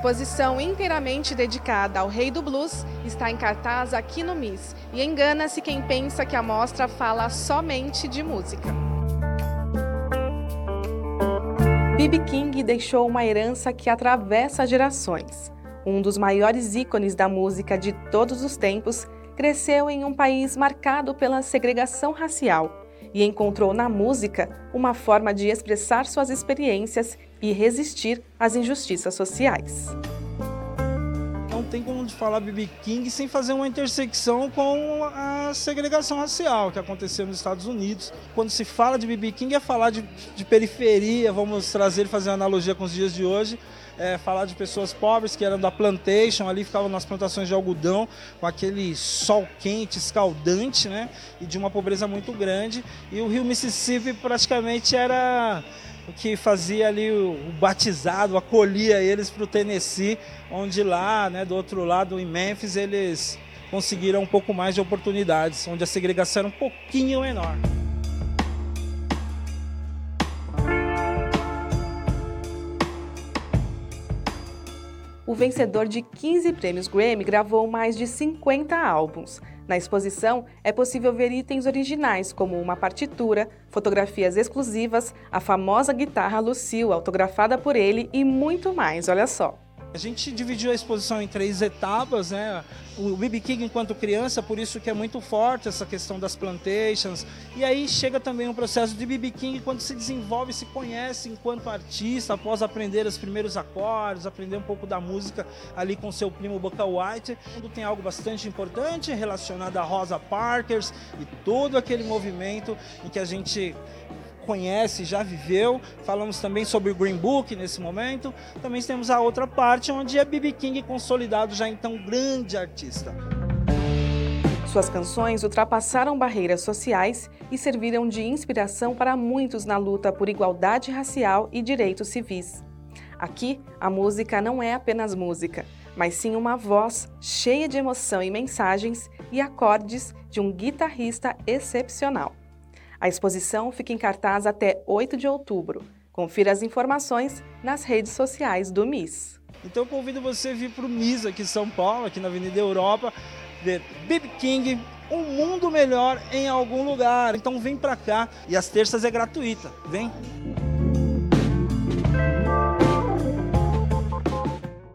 exposição inteiramente dedicada ao rei do blues está em cartaz aqui no MIS. E engana-se quem pensa que a mostra fala somente de música. B.B. King deixou uma herança que atravessa gerações. Um dos maiores ícones da música de todos os tempos, cresceu em um país marcado pela segregação racial e encontrou na música uma forma de expressar suas experiências e resistir às injustiças sociais. Não tem como falar B.B. King sem fazer uma intersecção com a segregação racial que aconteceu nos Estados Unidos. Quando se fala de B.B. King é falar de, de periferia, vamos trazer, fazer analogia com os dias de hoje, é, falar de pessoas pobres que eram da plantation, ali ficavam nas plantações de algodão, com aquele sol quente, escaldante, né? E de uma pobreza muito grande. E o rio Mississippi praticamente era que fazia ali o, o batizado, acolhia eles para o Tennessee, onde lá, né, do outro lado, em Memphis, eles conseguiram um pouco mais de oportunidades, onde a segregação era um pouquinho menor. O vencedor de 15 prêmios Grammy gravou mais de 50 álbuns. Na exposição, é possível ver itens originais, como uma partitura, fotografias exclusivas, a famosa guitarra Lucille, autografada por ele e muito mais, olha só. A gente dividiu a exposição em três etapas, né? O B.B. King enquanto criança, por isso que é muito forte essa questão das plantations. E aí chega também um processo de B.B. King quando se desenvolve, se conhece enquanto artista, após aprender os primeiros acordes, aprender um pouco da música ali com seu primo Booker White. Tem algo bastante importante relacionado a Rosa Parkers e todo aquele movimento em que a gente conhece, já viveu. Falamos também sobre o Green Book nesse momento. Também temos a outra parte onde é B.B. King consolidado já então grande artista. Suas canções ultrapassaram barreiras sociais e serviram de inspiração para muitos na luta por igualdade racial e direitos civis. Aqui, a música não é apenas música, mas sim uma voz cheia de emoção e mensagens e acordes de um guitarrista excepcional. A exposição fica em cartaz até 8 de outubro. Confira as informações nas redes sociais do MIS. Então convido você a vir para o MIS aqui em São Paulo, aqui na Avenida Europa, ver Bib King, um mundo melhor em algum lugar. Então vem para cá e às terças é gratuita. Vem!